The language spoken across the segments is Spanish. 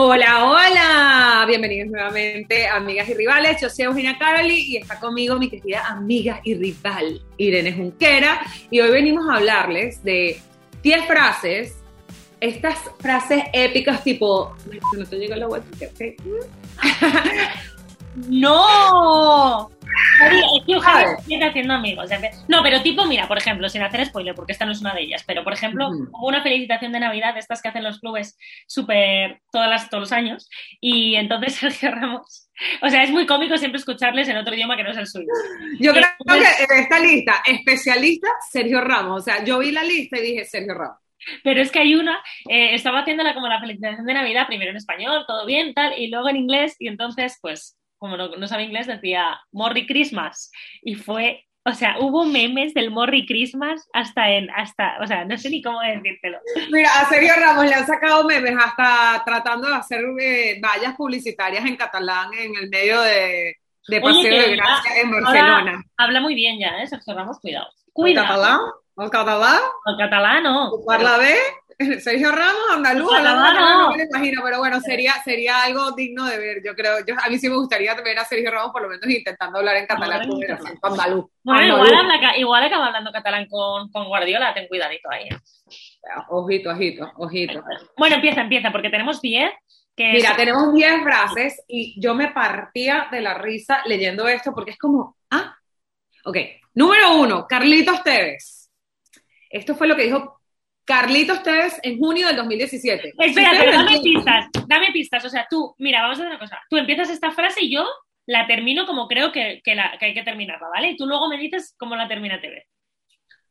Hola, hola, bienvenidos nuevamente amigas y rivales. Yo soy Eugenia Caroli y está conmigo mi querida amiga y rival Irene Junquera. Y hoy venimos a hablarles de 10 frases, estas frases épicas tipo. ¡No! Es que sigue haciendo amigos. No, pero tipo, mira, por ejemplo, sin hacer spoiler, porque esta no es una de ellas, pero por ejemplo, hubo una felicitación de Navidad de estas que hacen los clubes súper todas las, todos los años, y entonces Sergio Ramos, o sea, es muy cómico siempre escucharles en otro idioma que no es el suyo. Yo creo que en esta lista, especialista, Sergio Ramos. O sea, yo vi la lista y dije Sergio Ramos. Pero es que hay una, eh, estaba haciéndola como la felicitación de Navidad, primero en español, todo bien, tal, y luego en inglés, y entonces, pues, como no, no sabe inglés, decía Morri Christmas. Y fue, o sea, hubo memes del Morri Christmas hasta en, hasta, o sea, no sé ni cómo decírtelo. Mira, a Sergio Ramos le han sacado memes hasta tratando de hacer eh, vallas publicitarias en catalán en el medio de, de Paseo de Gracia en Barcelona. Habla muy bien ya, ¿eh? Sergio Ramos, cuidado. Cuidado. ¿O catalán? ¿O catalán? ¿O catalán no? ¿O parla de? Sergio Ramos, andaluz, no, me lo imagino, pero bueno, sería, sería algo digno de ver, yo creo. Yo, a mí sí me gustaría ver a Sergio Ramos por lo menos intentando hablar en catalán con andaluz. Bueno, igual, acaba hablando catalán con, con, Guardiola, ten cuidadito ahí. ¿eh? Ojito, ojito, ojito. Bueno, empieza, empieza, porque tenemos 10. Que Mira, tenemos 10 frases y yo me partía de la risa leyendo esto porque es como, ah, ok. Número uno, Carlitos Tevez. Esto fue lo que dijo Carlitos Tevez en junio del 2017. Espérate, dame pistas, dame pistas. O sea, tú, mira, vamos a hacer una cosa. Tú empiezas esta frase y yo la termino como creo que, hay que terminarla, ¿vale? Y tú luego me dices cómo la termina Tevez.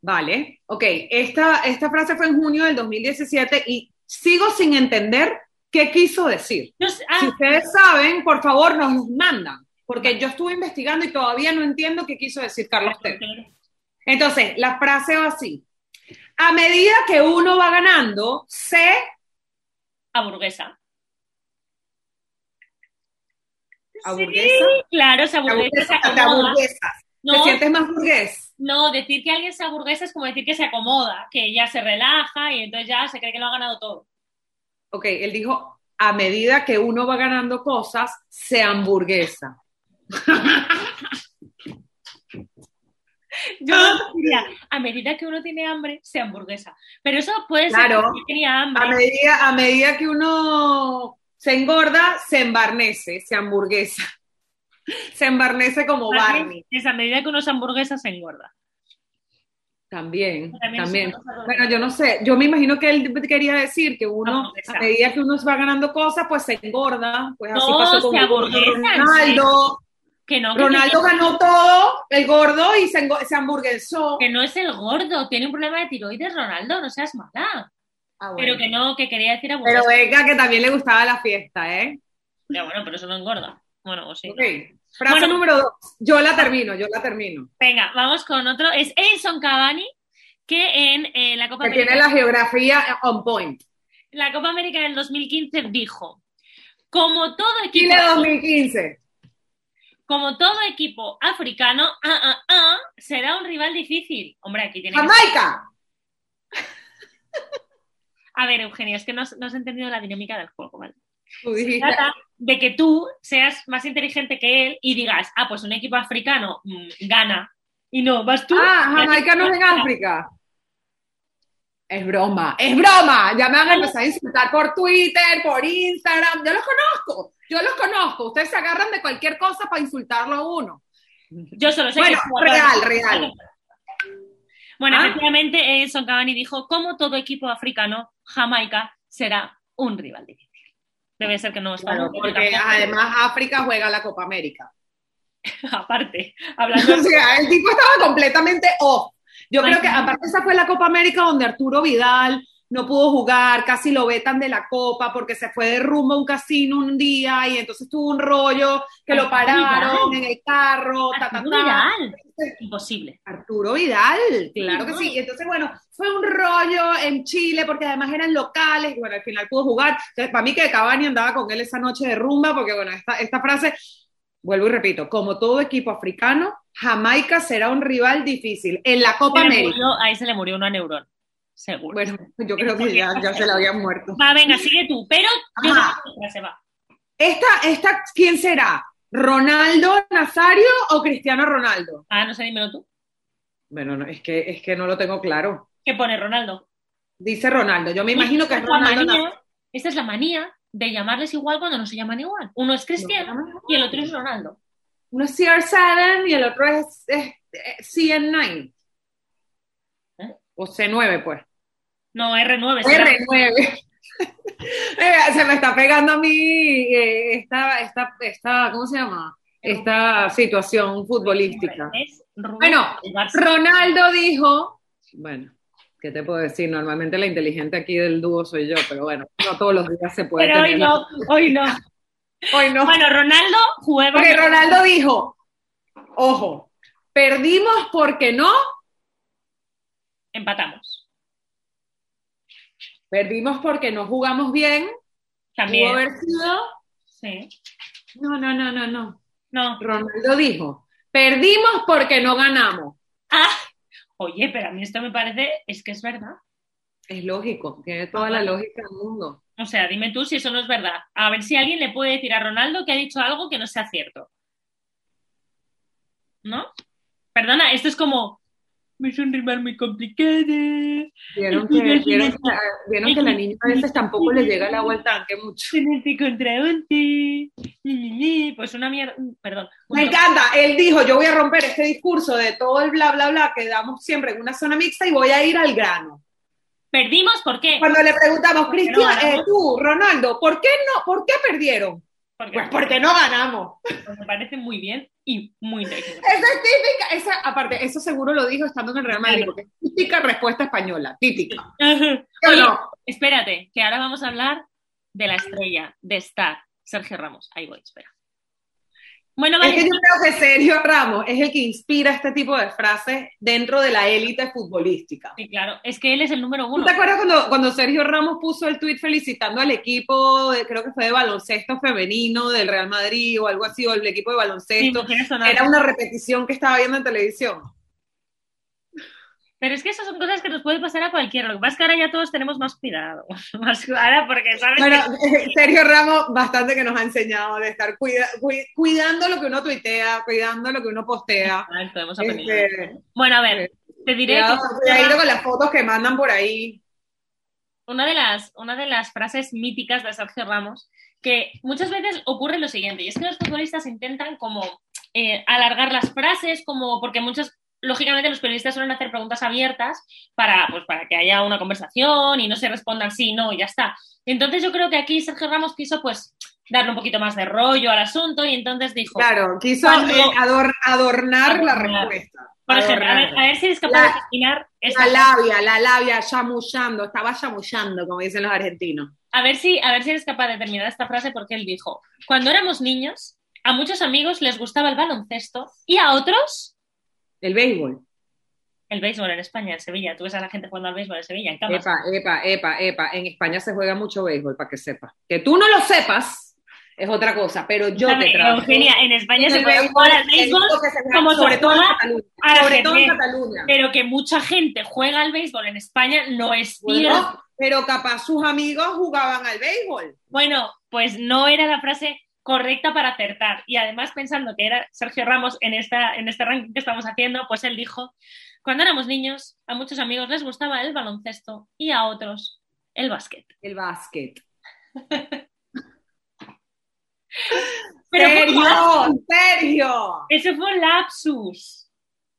Vale, ok. Esta, esta frase fue en junio del 2017 y sigo sin entender qué quiso decir. Ah. si ustedes saben, por favor, nos mandan, porque yo estuve investigando y todavía no entiendo qué quiso decir Carlos Tevez. Entonces, la frase va así a medida que uno va ganando, se aburguesa. ¿Aburguesa? Sí, claro, se aburguesa. Te aburguesas. No, ¿Te sientes más burgués? No, decir que alguien se aburguesa es como decir que se acomoda, que ya se relaja y entonces ya se cree que lo ha ganado todo. Ok, él dijo, a medida que uno va ganando cosas, se hamburguesa. Yo diría, a medida que uno tiene hambre, se hamburguesa. Pero eso puede ser que tenía hambre. A medida, a medida que uno se engorda, se embarnece, se hamburguesa. Se embarnece como Barney. Es a medida que uno se hamburguesa, se engorda. También, también. Bueno, yo no sé, yo me imagino que él quería decir que uno, a medida que uno va ganando cosas, pues se engorda, pues así pasó con Ronaldo, Ronaldo ganó todo, el gordo, y se, se, hamburguesó. Que no es el gordo, tiene un problema de tiroides, Ronaldo, no seas mala. Ah, pero que no, que quería decir Pero venga, que también le gustaba la fiesta, ¿eh? Ya, bueno, pero eso no engorda. Bueno, o sí. Frase número dos. Yo la termino, yo la termino. Venga, vamos con otro. Es Edison Cavani, que en eh, la Copa que tiene la geografía on point. La Copa América del 2015 dijo, como todo equipo... Chile 2015 como todo equipo africano, ah, ah, ah, será un rival difícil. Hombre, aquí tiene. ¡Jamaica! A ver, Eugenia, es que no, has entendido la dinámica del juego, ¿vale? Se trata de que tú seas más inteligente que él y digas, ah, pues un equipo africano mm, gana. Y no, vas tú. Ah, Jamaica no es en África. Es broma, es broma. Ya me van a empezar a insultar por Twitter, por Instagram. Yo los conozco. Yo los conozco, ustedes se agarran de cualquier cosa para insultarlo a uno. Yo solo sé bueno, real, real. Bueno, ¿Ah? efectivamente, eh, Son Cavani dijo, como todo equipo africano, Jamaica será un rival difícil. Debe ser que no está claro, porque además África juega la Copa América. aparte, hablando... o sea, el tipo estaba completamente off. Yo creo que aparte esa fue la Copa América donde Arturo Vidal no pudo jugar, casi lo vetan de la copa porque se fue de rumbo a un casino un día y entonces tuvo un rollo que lo pararon en el carro. Arturo Vidal. Imposible. Arturo Vidal, claro que sí. Entonces, bueno, fue un rollo en Chile porque además eran locales y bueno, al final pudo jugar. Entonces, para mí que Cavani andaba con él esa noche de rumba porque bueno, esta, esta frase, vuelvo y repito, como todo equipo africano, Jamaica será un rival difícil en la Copa América. ahí se le murió una neurona. Seguro. Bueno, yo creo que ya, ya se la habían muerto. Va, venga, sigue tú, pero yo se va. Esta, esta, ¿quién será? ¿Ronaldo Nazario o Cristiano Ronaldo? Ah, no sé, dímelo tú. Bueno, no, es, que, es que no lo tengo claro. ¿Qué pone Ronaldo? Dice Ronaldo, yo me imagino que es Ronaldo. esta es la manía de llamarles igual cuando no se llaman igual. Uno es Cristiano y el otro es Ronaldo. Uno es CR7 y el otro es, CN9. ¿Eh? O C9, pues. No, R9. R9. Eh, se me está pegando a mí eh, esta, esta, esta, ¿cómo se llama? Esta situación futbolística. Bueno, Ronaldo dijo, bueno, ¿qué te puedo decir? Normalmente la inteligente aquí del dúo soy yo, pero bueno, no todos los días se puede. Pero hoy no, hoy no. Hoy no. Bueno, Ronaldo juega. Porque Ronaldo dijo, ojo, perdimos porque no. Empatamos. Perdimos porque no jugamos bien. También. haber sido. Sí. No, no, no, no, no. No. Ronaldo dijo, perdimos porque no ganamos. Ah, oye, pero a mí esto me parece, es que es verdad. Es lógico, tiene toda la lógica del mundo. O sea, dime tú si eso no es verdad. A ver si alguien le puede decir a Ronaldo que ha dicho algo que no sea cierto. ¿No? Perdona, esto es como, me son rimas muy complicadas. Vieron que, vieron que, vieron que la niña a veces tampoco le llega el agua al tanque mucho. contra Pues una mierda. Perdón. Me encanta. Él dijo: Yo voy a romper este discurso de todo el bla, bla, bla que damos siempre en una zona mixta y voy a ir al grano. ¿Perdimos? ¿Por qué? Cuando le preguntamos, Cristian, eh, tú, Ronaldo, ¿por qué no? ¿Por qué perdieron? pues porque no ganamos. Pues me parece muy bien y muy interesante. Esa es típica, esa, aparte, eso seguro lo dijo estando en el Real Madrid, porque es típica respuesta española, típica. Oye, espérate, que ahora vamos a hablar de la estrella, de Star, Sergio Ramos. Ahí voy, espera. Bueno, Es que yo creo que Sergio Ramos es el que inspira este tipo de frases dentro de la élite futbolística. Sí, claro, es que él es el número uno. ¿Te acuerdas cuando, cuando Sergio Ramos puso el tuit felicitando al equipo, creo que fue de baloncesto femenino del Real Madrid o algo así, o el equipo de baloncesto? Era una repetición que estaba viendo en televisión. Pero es que esas son cosas que nos puede pasar a cualquiera. Lo que pasa es que ahora ya todos tenemos más cuidado. Más cuidado porque sabes Bueno, Sergio Ramos bastante que nos ha enseñado de estar cuidando lo que uno tuitea, cuidando lo que uno postea. Este, bueno, a ver, te diré cuidado, con las fotos que mandan por ahí. Una de, las, una de las frases míticas de Sergio Ramos, que muchas veces ocurre lo siguiente, y es que los futbolistas intentan como eh, alargar las frases, como porque muchas lógicamente los periodistas suelen hacer preguntas abiertas para, pues, para que haya una conversación y no se respondan sí, no, y ya está. Entonces yo creo que aquí Sergio Ramos quiso pues darle un poquito más de rollo al asunto y entonces dijo... Claro, quiso eh, adornar, la respuesta. Por ejemplo, a ver, si eres capaz de imaginar... la labia, la labia, chamullando, estaba chamullando, como dicen los argentinos. A ver, si, a ver si eres capaz de terminar esta frase porque él dijo, cuando éramos niños, a muchos amigos les gustaba el baloncesto y a otros el béisbol. El béisbol en España, en Sevilla. Tú ves a la gente jugando al béisbol en Sevilla, en Epa, epa, epa, epa. En España se juega mucho béisbol, para que sepas. Que tú no lo sepas es otra cosa, pero yo te trabajo. Eugenia, en España se juega al béisbol como sobre todo, en Cataluña, sobre todo en Cataluña. Pero que mucha gente juega al béisbol en España no es cierto. pero capaz sus amigos jugaban al béisbol. Bueno, pues no era la frase correcta para acertar. Y además, pensando que era Sergio Ramos en, esta, en este ranking que estamos haciendo, pues él dijo, cuando éramos niños, a muchos amigos les gustaba el baloncesto y a otros el básquet. El básquet. Pero ¡Sergio! ¡Sergio! Ese fue un lapsus.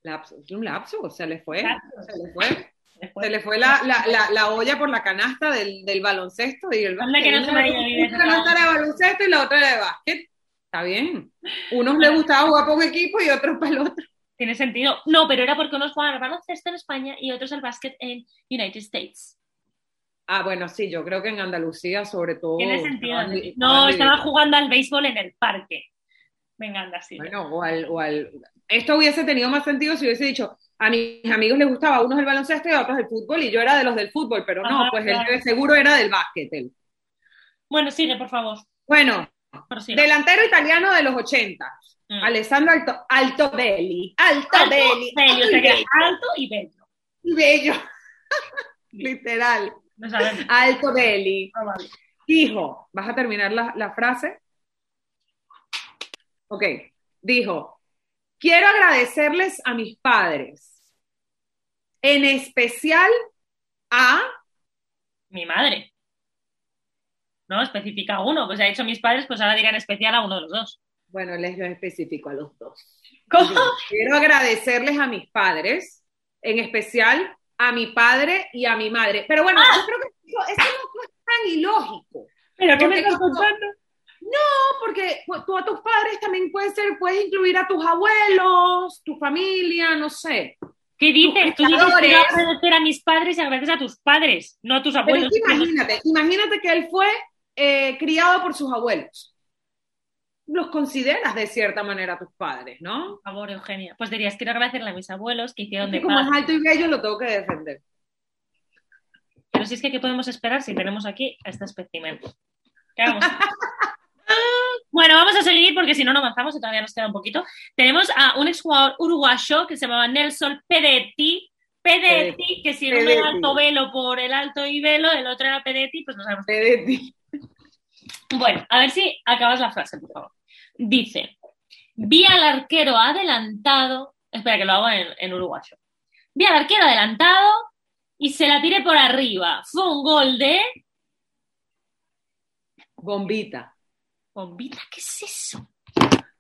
Lapsus, un lapsus, se le fue. Se le fue. Se le fue la, la, la, olla por la canasta del, del baloncesto y el básquet. que no se Una canasta de baloncesto y la otra de básquet. Está bien. Unos les gustaba jugar por un equipo y otros para el otro. Tiene sentido. No, pero era porque unos jugaban al baloncesto en España y otros al básquet en United States. Ah, bueno, sí, yo creo que en Andalucía sobre todo. Tiene sentido. no, estaban jugando al béisbol en el parque. Venga, anda, sí. Bueno, o al, o al... Esto hubiese tenido más sentido si hubiese dicho, a mis amigos les gustaba unos el baloncesto y a otros el fútbol, y yo era de los del fútbol, pero no, pues él seguro era del básquet. Bueno, sigue, por favor. Bueno, delantero italiano de los 80. Mm. Alessandro Alto, Alto Belli. Alto, Belli. Belli, alto y bello. Y bello. Literal. No. Alto Deli. Ah, vale. Dijo, ¿vas a terminar la, la frase? Ok, dijo, quiero agradecerles a mis padres, en especial a... Mi madre. No, especifica uno. Pues ha dicho mis padres, pues ahora dirán especial a uno de los dos. Bueno, les lo especifico a los dos. ¿Cómo? Quiero agradecerles a mis padres, en especial a mi padre y a mi madre. Pero bueno, yo creo que eso, eso no es tan ilógico. ¿Pero qué me estás contando? Porque pues, tú a tus padres también puede ser, puedes incluir a tus abuelos, tu familia, no sé. ¿Qué dices? Tú dices que no agradecer a mis padres y agradecer a tus padres, no a tus abuelos. imagínate, imagínate que él fue eh, criado por sus abuelos. Los consideras de cierta manera tus padres, ¿no? Por favor, Eugenia. Pues dirías, quiero agradecerle a mis abuelos que hicieron de como es alto y bello, lo tengo que defender. Pero si es que, ¿qué podemos esperar si tenemos aquí a este espécimen? ¿Qué vamos a? Bueno, vamos a seguir porque si no, no avanzamos y todavía nos queda un poquito. Tenemos a un exjugador uruguayo que se llamaba Nelson Pedetti. Pedetti, que si Pedetti. era alto velo por el alto y velo, el otro era Pedetti, pues no sabemos. De ti. Bueno, a ver si acabas la frase, por favor. Dice, vi al arquero adelantado, espera que lo hago en, en uruguayo. Vi al arquero adelantado y se la tiré por arriba. Fue un gol de... Bombita. Bombita, ¿qué es eso?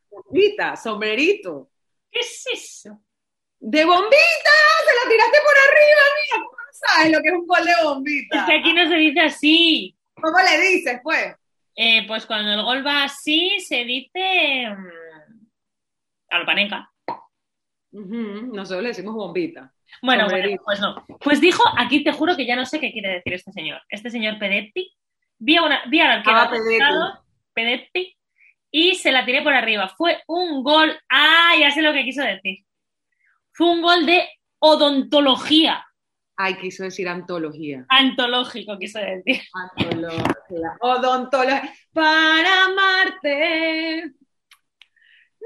Bombita, sombrerito. ¿Qué es eso? ¡De bombita! ¡Se la tiraste por arriba, mía! ¿Cómo no sabes lo que es un gol de Es bombita? que aquí no se dice así. ¿Cómo le dices, pues? Eh, pues cuando el gol va así, se dice... mm, A lo panenca. Nosotros le decimos bombita. Bueno, bueno, pues no. Pues dijo, aquí te juro que ya no sé qué quiere decir este señor. Este señor Pedetti, vi, a una, vi al arquero Ah, Pedetti. y se la tiré por arriba. Fue un gol, ah, ya sé lo que quiso decir. Fue un gol de odontología, Ay, quiso decir antología. antológico quiso decir. Antología. Odontología. Para amarte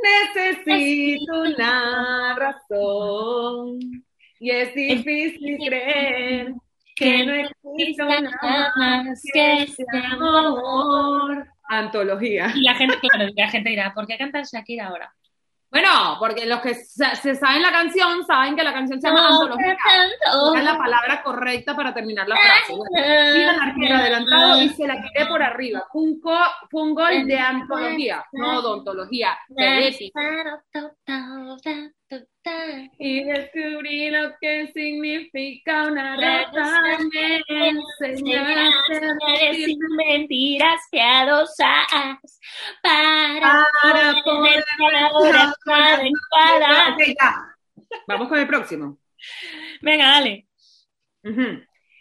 necesito una razón. Y es difícil creer que no existe nada más que este amor. Antología. Y la gente, claro, la gente dirá, ¿por qué cantas Shakira ahora? Bueno, porque los que se saben la canción saben que la canción se llama antología. Es la palabra correcta para terminar la frase. Bueno, Mira adelantado y se la quité por arriba. Fue un, co- fue un gol de antología, no odontología. Pedetti. Y descubrí lo que significa una rata. Me enseñaste a decir mentiras piadosas para, para poder adecuada. Ok, ya. Vamos con el próximo. Venga, dale.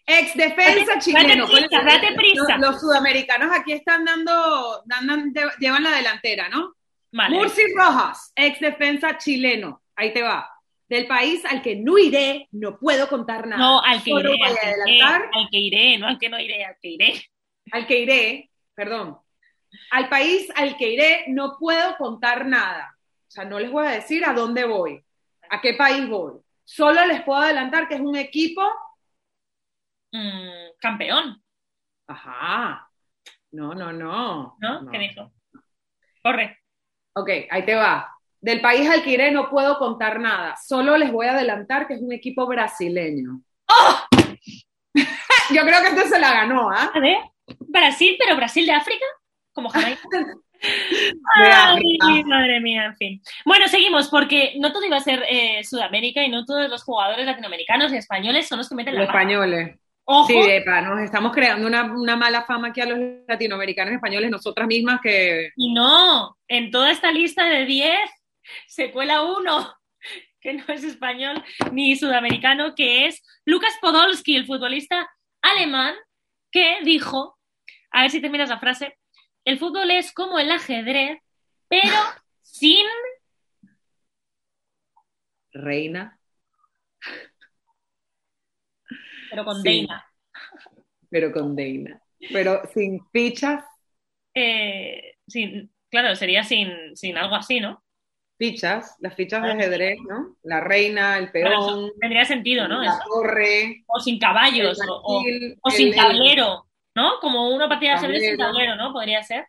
Ex defensa chileno. date prisa, prisa. Los, los sudamericanos aquí están dando, dan- llevan la delantera, ¿no? Vale. Murci Rojas, ex defensa chileno. Ahí te va. Del país al que no iré, no puedo contar nada. No, al que Solo iré, al que iré, adelantar al que iré, no al que no iré, al que iré. al que iré, perdón. Al país al que iré, no puedo contar nada. O sea, no les voy a decir a dónde voy, a qué país voy. Solo les puedo adelantar que es un equipo. Mm, campeón, Ajá. No, no, no. ¿no? ¿Qué dijo? Corre. Ok, ahí te va. Del país al que iré no puedo contar nada. Solo les voy a adelantar que es un equipo brasileño. ¡Oh! Yo creo que este se la ganó, ¿ah? A ver, Brasil, pero Brasil de África, como Jamaica. Ay, madre mía, en fin. Bueno, seguimos, porque no todo iba a ser eh, Sudamérica y no todos los jugadores latinoamericanos y españoles son los que meten la Los españoles. Ojo, Sí, epa, nos estamos creando una, una mala fama aquí a los latinoamericanos y españoles, nosotras mismas que... y no, en toda esta lista de 10 se cuela uno que no es español ni sudamericano, que es Lucas Podolski, el futbolista alemán, que dijo, a ver si terminas la frase, el fútbol es como el ajedrez, pero sin Reina, pero con Sí. Deina. pero con Deina. Pero sin fichas, Eh, sin, claro, sería sin, sin algo así, ¿no? Fichas, las fichas de ajedrez, ¿no? La reina, el peón. tendría sentido, ¿no? La torre. O sin caballos, o, sin tablero, ¿no? Como una partida de ajedrez sin tablero, ¿no? Podría ser.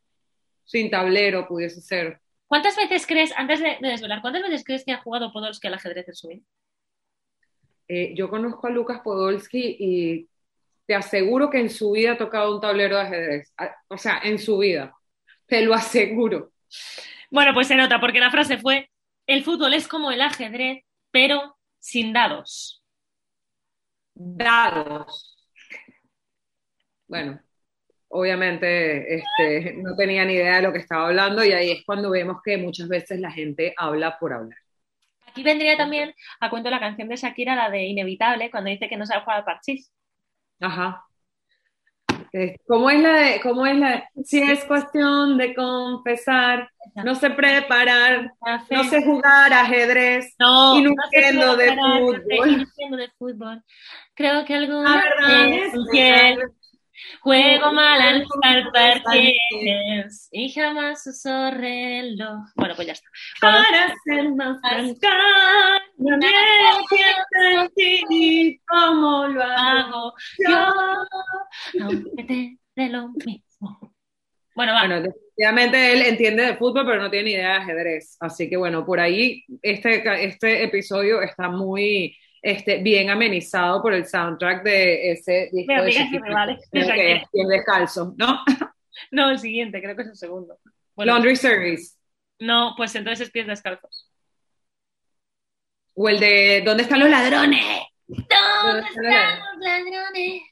Sin tablero pudiese ser. ¿Cuántas veces crees, antes de, desvelar, cuántas veces crees que ha jugado Podolski al ajedrez en su vida? Eh, yo conozco a Lucas Podolski y te aseguro que en su vida ha tocado un tablero de ajedrez. Ah, o sea, en su vida. Te lo aseguro. Bueno, pues se nota, porque la frase fue, el fútbol es como el ajedrez, pero sin dados. Dados. Bueno, obviamente este, no tenía ni idea de lo que estaba hablando y ahí es cuando vemos que muchas veces la gente habla por hablar. Aquí vendría también a cuento la canción de Shakira, la de Inevitable, cuando dice que no sabe jugar al parchís. Ajá. ¿Cómo es la de, cómo es la si es cuestión de confesar, no sé preparar, no sé jugar ajedrez no, y no, entiendo de fútbol. de fútbol. Creo que alguna vez Juego mal al parques y jamás uso reloj. Bueno, pues ya está. Para ser más franca, no me ti como lo hago yo, aunque te dé lo mismo. Bueno, va. Bueno, definitivamente él entiende de fútbol, pero no tiene ni idea de ajedrez. Así que bueno, por ahí este, este episodio está muy este, bien amenizado por el soundtrack de ese disco de que vale. que es Pies Descalzo, ¿no? No, el siguiente, creo que es el segundo. Laundry Service. No, pues entonces es Pies Descalzos. O el de ¿Dónde están los ladrones? ¿Dónde están los ladrones?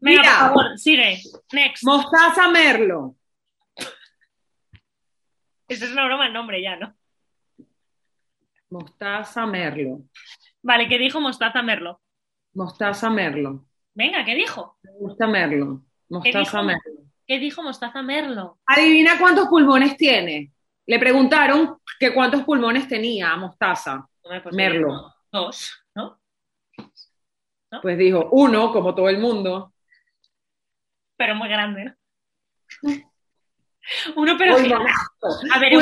Mira, por favor, sigue. Next. Mostaza Merlo. Eso es una broma el nombre ya, ¿no? Mostaza Merlo. Vale, ¿qué dijo Mostaza Merlo? Mostaza Merlo. Venga, ¿qué dijo? Mostaza Merlo. Mostaza Merlo. ¿Qué dijo Mostaza Merlo? Adivina cuántos pulmones tiene. Le preguntaron que cuántos pulmones tenía Mostaza Merlo. Dos, ¿no? Pues dijo uno, como todo el mundo. Pero muy grande. Uno, pero. A ver,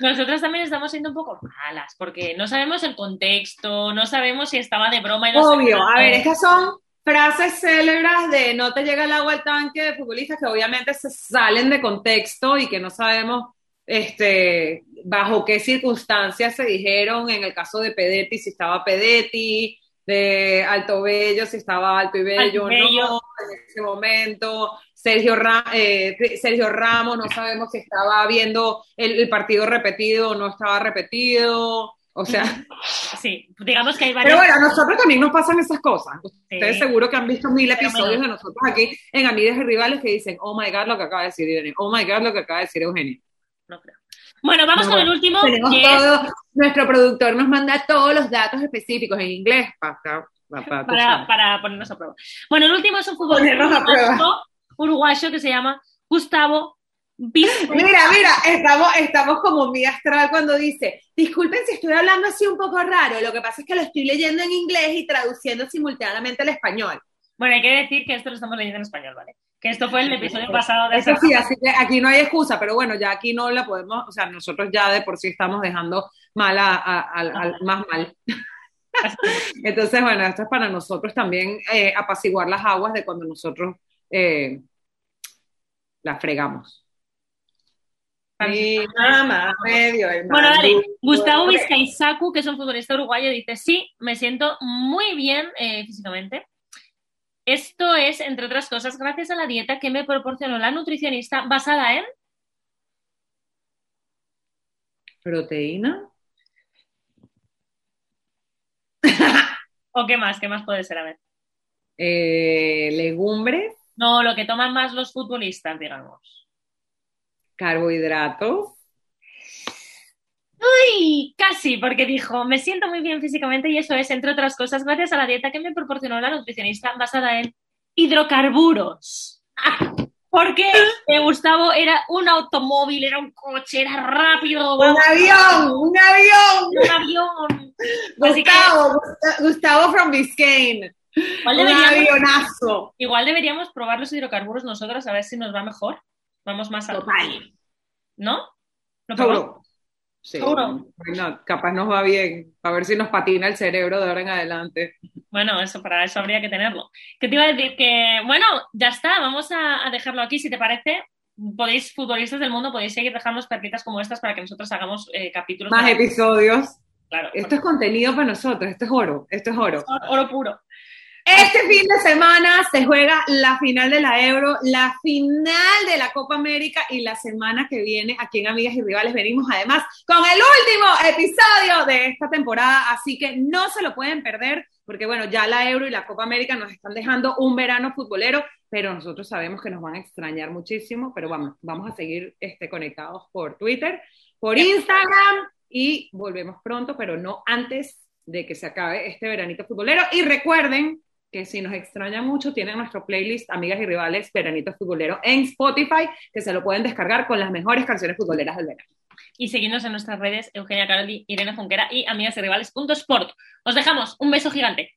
nosotros también estamos siendo un poco malas, porque no sabemos el contexto, no sabemos si estaba de broma y no Obvio, a ver, estas son frases célebres de no te llega el agua al tanque de futbolistas que obviamente se salen de contexto y que no sabemos este, bajo qué circunstancias se dijeron. En el caso de Pedetti, si estaba Pedetti, de Alto Bello, si estaba Alto y Bello, no, en ese momento, Sergio, eh, Sergio Ramos, no sabemos si estaba viendo el, partido repetido o no estaba repetido. O sea. Sí, digamos que hay varios. Pero bueno, a nosotros también nos pasan esas cosas. Ustedes seguro que han visto mil episodios de nosotros aquí en Amigas y Rivales que dicen, oh my god, lo que acaba de decir Eugenio. Oh my god, lo que acaba de decir Eugenio. No creo. Bueno, vamos con el último. Tenemos todo, Nuestro productor nos manda todos los datos específicos en inglés para, para, para, ponernos a prueba. Bueno, el último es un futbolista uruguayo que se llama Gustavo Mira, mira, estamos, estamos como mi astral cuando dice, disculpen si estoy hablando así un poco raro, lo que pasa es que lo estoy leyendo en inglés y traduciendo simultáneamente al español. Bueno, hay que decir que esto lo estamos leyendo en español, ¿vale? Que esto fue el episodio pasado de Eso sí, así que aquí no hay excusa, pero bueno, ya aquí no la podemos, o sea, nosotros ya de por sí estamos dejando mal a, más mal. Entonces, bueno, esto es para nosotros también eh, apaciguar las aguas de cuando nosotros eh, la fregamos. bueno, dale. Gustavo Vizcaizacu, que es un futbolista uruguayo, dice: Sí, me siento muy bien eh, físicamente. Esto es, entre otras cosas, gracias a la dieta que me proporcionó la nutricionista basada en. ¿Proteína? ¿O qué más? ¿Qué más puede ser? A ver. Eh, legumbres. No, lo que toman más los futbolistas, digamos. Carbohidratos. Uy, casi, porque dijo, me siento muy bien físicamente y eso es, entre otras cosas, gracias a la dieta que me proporcionó la nutricionista basada en hidrocarburos. Porque Gustavo era un automóvil, era un coche, era rápido. Un avión, un avión. Un avión. Gustavo, Gustavo from Biscayne. Igual deberíamos, igual deberíamos probar los hidrocarburos nosotros a ver si nos va mejor. Vamos más a. Total. ¿No? Seguro. Sí, capaz nos va bien, a ver si nos patina el cerebro de ahora en adelante. Bueno, eso para eso habría que tenerlo. ¿Qué te iba a decir? Que, bueno, ya está, vamos a, dejarlo aquí, si te parece. Podéis, futbolistas del mundo, podéis seguir dejando perritas como estas para que nosotros hagamos eh, capítulos. Más episodios. Claro. Esto es contenido para nosotros, esto es oro, esto es oro. oro puro. Este fin de semana se juega la final de la Euro, la final de la Copa América y la semana que viene aquí en Amigas y Rivales venimos además con el último episodio de esta temporada, así que no se lo pueden perder porque bueno, ya la Euro y la Copa América nos están dejando un verano futbolero, pero nosotros sabemos que nos van a extrañar muchísimo, pero vamos, vamos a seguir este, conectados por Twitter, por Instagram y volvemos pronto, pero no antes de que se acabe este veranito futbolero. Y recuerden que si nos extraña mucho, tienen nuestro playlist Amigas y Rivales Veranito Futbolero en Spotify, que se lo pueden descargar con las mejores canciones futboleras del verano. Y seguirnos en nuestras redes, Eugenia Caroli, Irene Junquera y amigas y rivales.sport. Os dejamos un beso gigante.